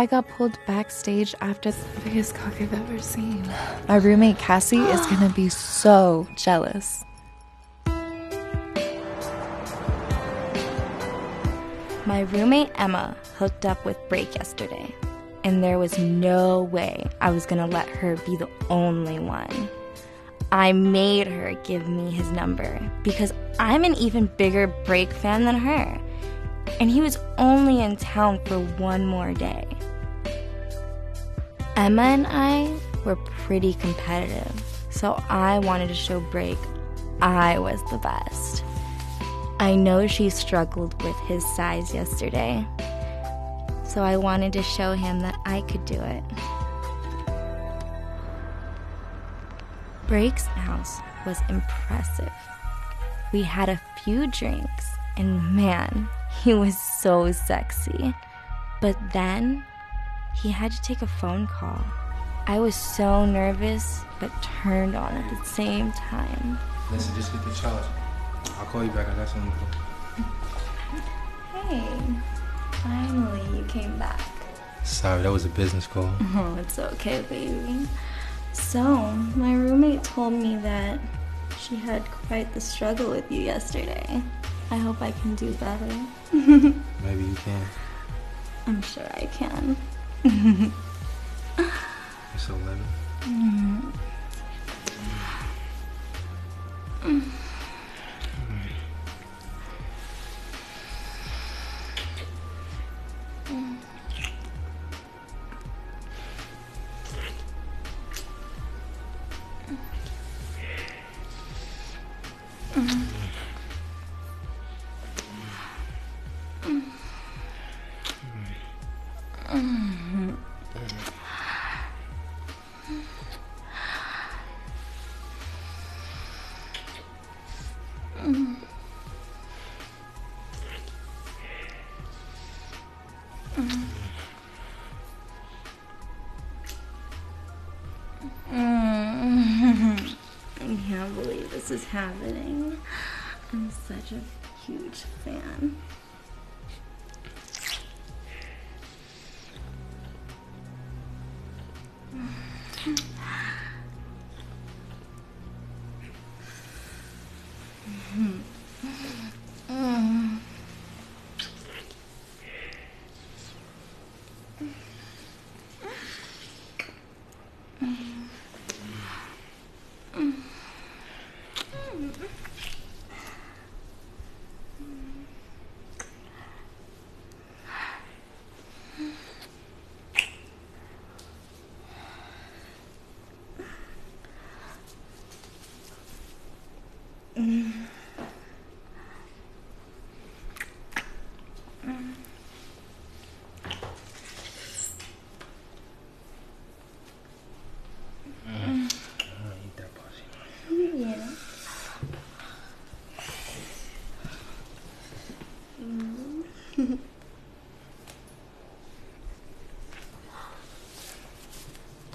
I got pulled backstage after the biggest cock I've ever seen. My roommate Cassie is gonna be so jealous. My roommate Emma hooked up with Break yesterday, and there was no way I was gonna let her be the only one. I made her give me his number because I'm an even bigger Break fan than her, and he was only in town for one more day. Emma and I were pretty competitive, so I wanted to show Break I was the best. I know she struggled with his size yesterday, so I wanted to show him that I could do it. Break's house was impressive. We had a few drinks, and man, he was so sexy. But then he had to take a phone call. I was so nervous, but turned on at the same time. Listen, just get the charge. I'll call you back. I got something to do. Hey, finally you came back. Sorry, that was a business call. Oh, it's okay, baby. So, my roommate told me that she had quite the struggle with you yesterday. I hope I can do better. Maybe you can. I'm sure I can. So let me. I this is happening. I'm such a huge fan.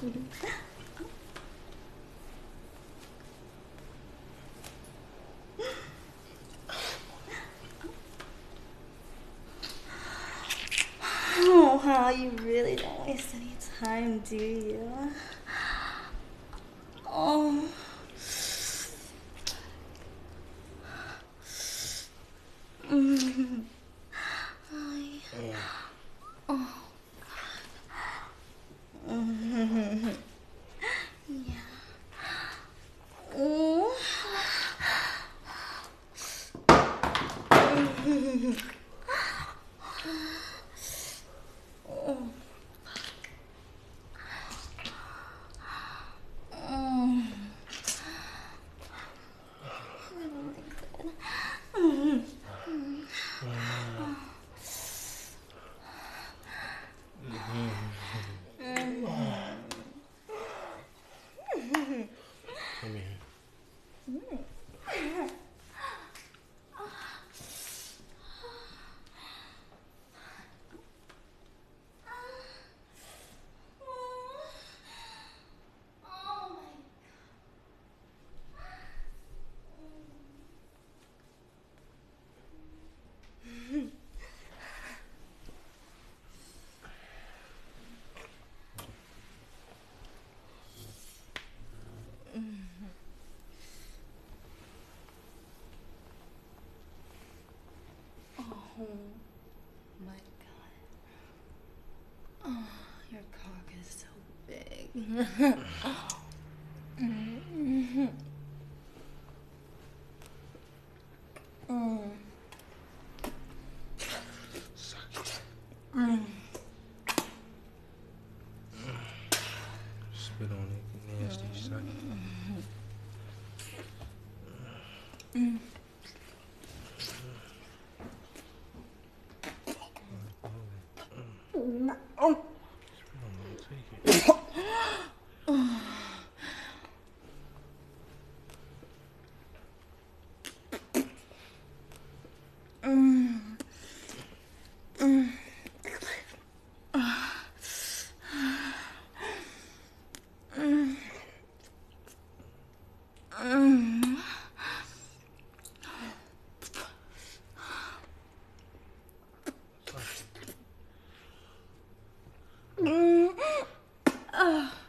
Mm-hmm. 嗯 Oh my god. Oh, your cock is so big.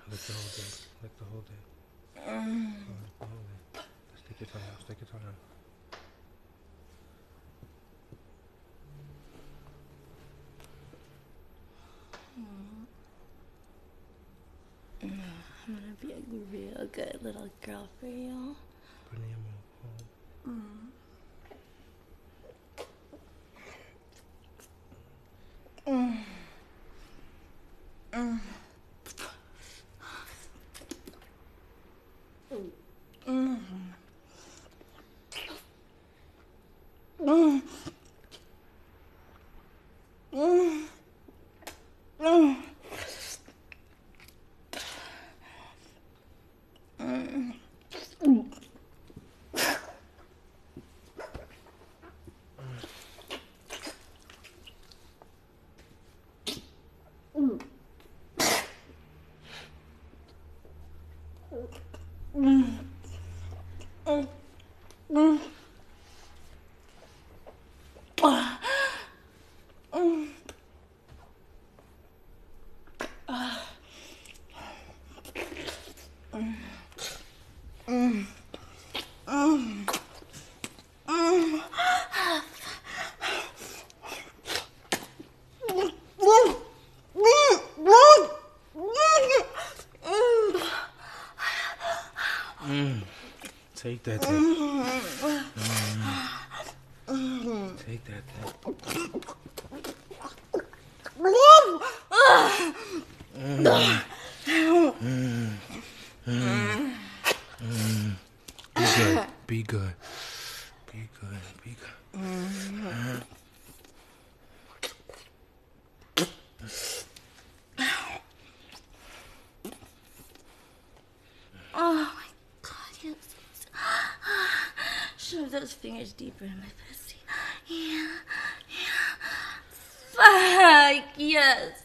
Lick the whole thing. Lick the whole thing. Lick the whole thing. Stick your tongue out. Stick your tongue out. Mm. I'm gonna be a real good little girl for you. Put in your mouth. Take that thing. Mm. Take that thing. Be good. Be good. Be good. Good. Oh my god, yes. Shove those fingers deeper in my pussy. Yeah, yeah. Fuck, yes.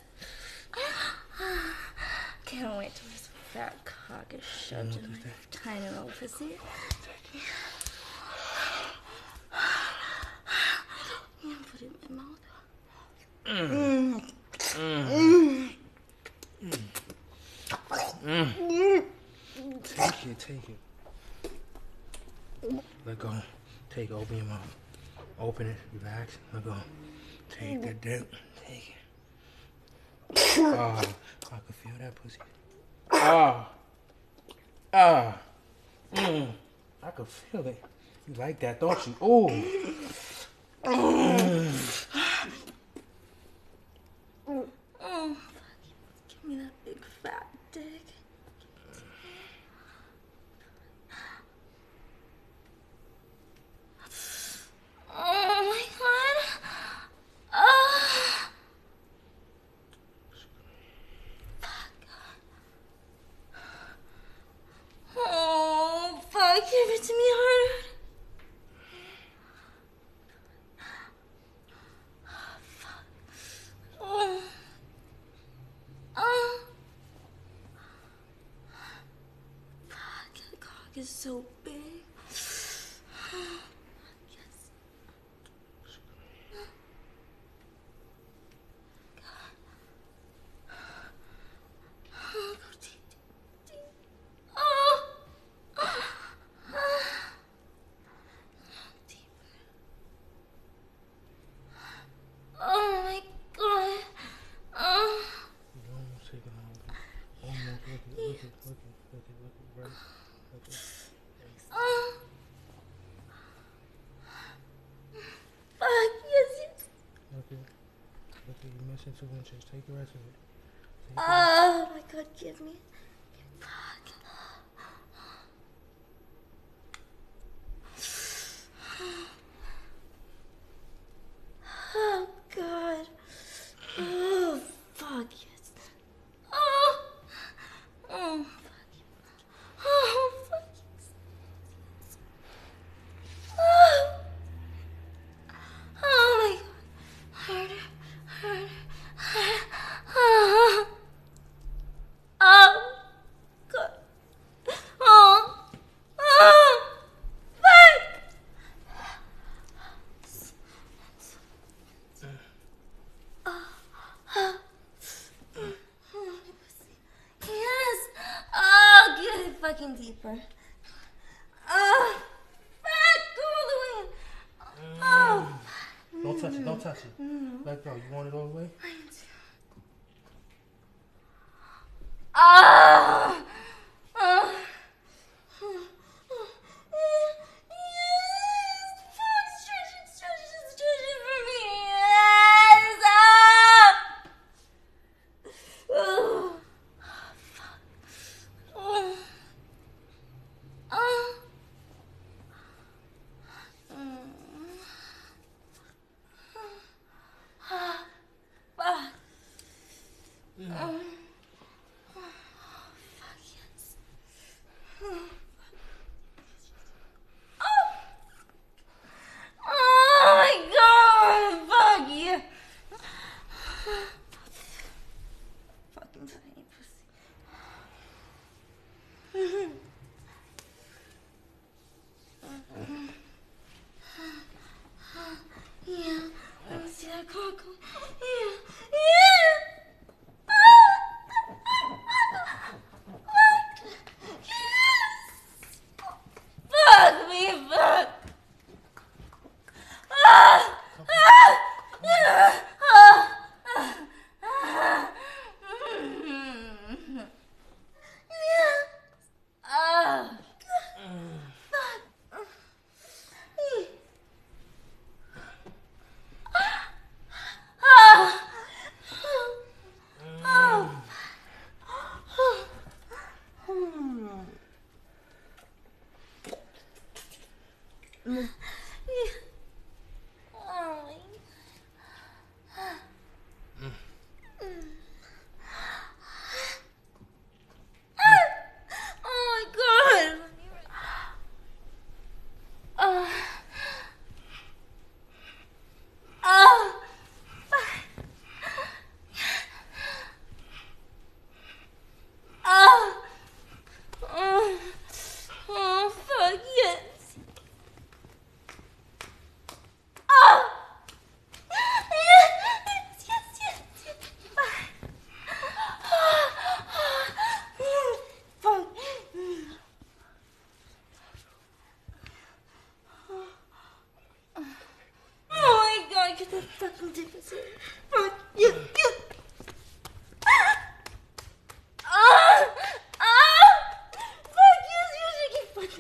Can't wait till this fat cock is shoved in my tiny little pussy. Yeah, put it in my mouth. Take it. Take it. Let go. Take. Open your mouth. Open it. Relax. Let go. Take that dick. Take it. Oh, I can feel that pussy. Ah. Ah. Mm. I can feel it. You like that, don't you? Oh. Oh, fuck. Give me that big fat dick. Oh my god. Oh. Fuck. Oh, fuck. Give it to me hard. Take the rest of it. Oh my god, give me. Fuck. Oh god. Oh fuck yes. fucking deeper. Oh, fuck, all the way. Oh. Mm. Don't touch it, don't mm. touch it. Mm. Let go. You want it all the way?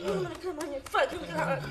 我怎么没看到你饭丢在哪了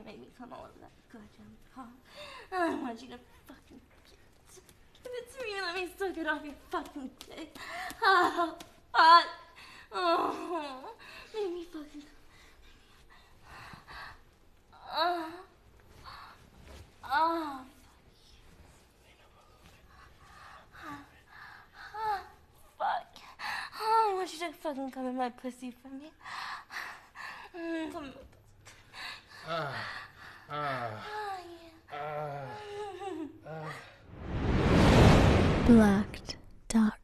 fucking make me come all over that goddamn cock. I want you to fucking give it to me and let me suck it off your fucking dick. Oh, fuck. Oh, make me fucking. Oh, oh, oh, fuck. Oh, I want you to fucking come in my pussy for me. Come uh, uh, uh, Blacked.com.